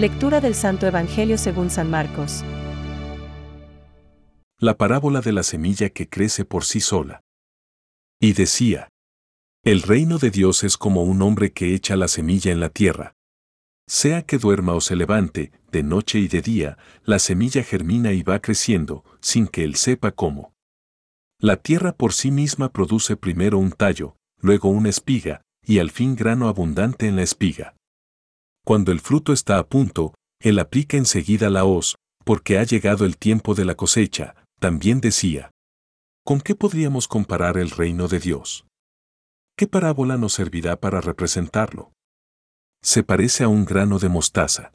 Lectura del Santo Evangelio según San Marcos. La parábola de la semilla que crece por sí sola. Y decía, El reino de Dios es como un hombre que echa la semilla en la tierra. Sea que duerma o se levante, de noche y de día, la semilla germina y va creciendo, sin que él sepa cómo. La tierra por sí misma produce primero un tallo, luego una espiga, y al fin grano abundante en la espiga. Cuando el fruto está a punto, él aplica enseguida la hoz, porque ha llegado el tiempo de la cosecha, también decía. ¿Con qué podríamos comparar el reino de Dios? ¿Qué parábola nos servirá para representarlo? Se parece a un grano de mostaza.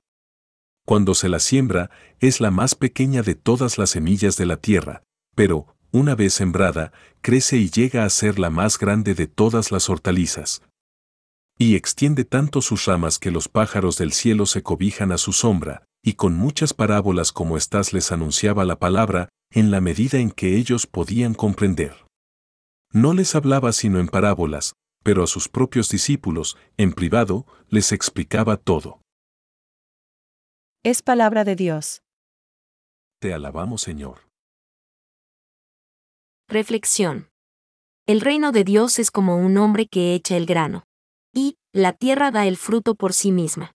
Cuando se la siembra, es la más pequeña de todas las semillas de la tierra, pero, una vez sembrada, crece y llega a ser la más grande de todas las hortalizas. Y extiende tanto sus ramas que los pájaros del cielo se cobijan a su sombra, y con muchas parábolas como estas les anunciaba la palabra, en la medida en que ellos podían comprender. No les hablaba sino en parábolas, pero a sus propios discípulos, en privado, les explicaba todo. Es palabra de Dios. Te alabamos Señor. Reflexión. El reino de Dios es como un hombre que echa el grano. Y, la tierra da el fruto por sí misma.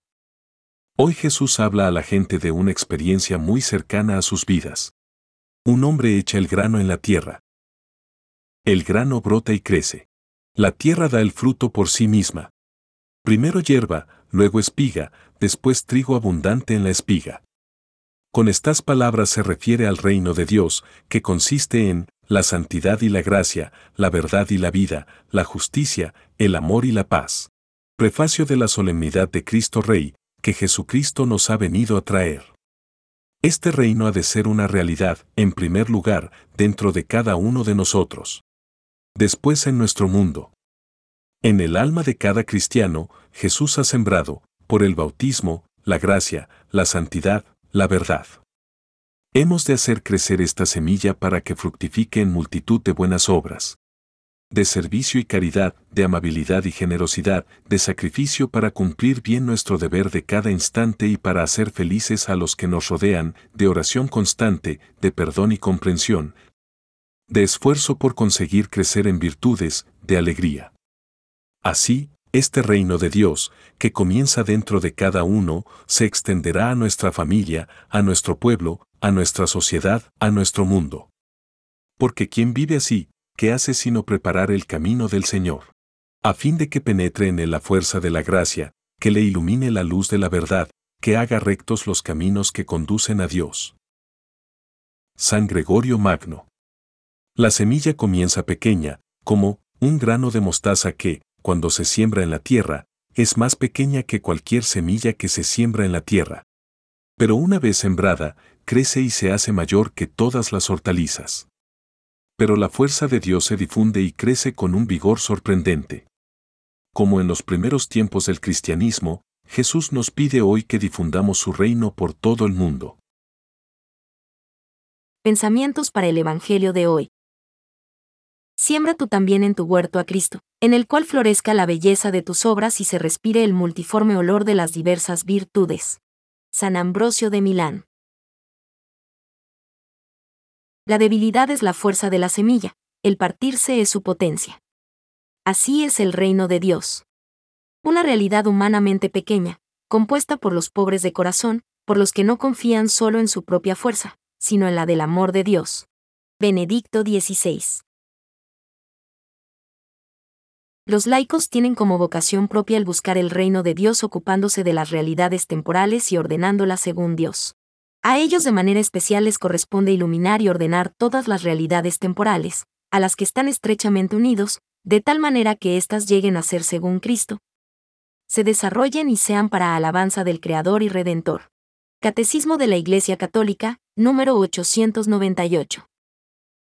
Hoy Jesús habla a la gente de una experiencia muy cercana a sus vidas. Un hombre echa el grano en la tierra. El grano brota y crece. La tierra da el fruto por sí misma. Primero hierba, luego espiga, después trigo abundante en la espiga. Con estas palabras se refiere al reino de Dios, que consiste en la santidad y la gracia, la verdad y la vida, la justicia, el amor y la paz. Prefacio de la solemnidad de Cristo Rey, que Jesucristo nos ha venido a traer. Este reino ha de ser una realidad, en primer lugar, dentro de cada uno de nosotros. Después en nuestro mundo. En el alma de cada cristiano, Jesús ha sembrado, por el bautismo, la gracia, la santidad, la verdad. Hemos de hacer crecer esta semilla para que fructifique en multitud de buenas obras. De servicio y caridad, de amabilidad y generosidad, de sacrificio para cumplir bien nuestro deber de cada instante y para hacer felices a los que nos rodean, de oración constante, de perdón y comprensión, de esfuerzo por conseguir crecer en virtudes, de alegría. Así, este reino de Dios, que comienza dentro de cada uno, se extenderá a nuestra familia, a nuestro pueblo, a nuestra sociedad, a nuestro mundo. Porque quien vive así, ¿qué hace sino preparar el camino del Señor? A fin de que penetre en él la fuerza de la gracia, que le ilumine la luz de la verdad, que haga rectos los caminos que conducen a Dios. San Gregorio Magno. La semilla comienza pequeña, como un grano de mostaza que, cuando se siembra en la tierra, es más pequeña que cualquier semilla que se siembra en la tierra. Pero una vez sembrada, crece y se hace mayor que todas las hortalizas. Pero la fuerza de Dios se difunde y crece con un vigor sorprendente. Como en los primeros tiempos del cristianismo, Jesús nos pide hoy que difundamos su reino por todo el mundo. Pensamientos para el Evangelio de hoy. Siembra tú también en tu huerto a Cristo, en el cual florezca la belleza de tus obras y se respire el multiforme olor de las diversas virtudes. San Ambrosio de Milán. La debilidad es la fuerza de la semilla, el partirse es su potencia. Así es el reino de Dios. Una realidad humanamente pequeña, compuesta por los pobres de corazón, por los que no confían solo en su propia fuerza, sino en la del amor de Dios. Benedicto XVI. Los laicos tienen como vocación propia el buscar el reino de Dios ocupándose de las realidades temporales y ordenándolas según Dios. A ellos de manera especial les corresponde iluminar y ordenar todas las realidades temporales, a las que están estrechamente unidos, de tal manera que éstas lleguen a ser según Cristo. Se desarrollen y sean para alabanza del Creador y Redentor. Catecismo de la Iglesia Católica, número 898.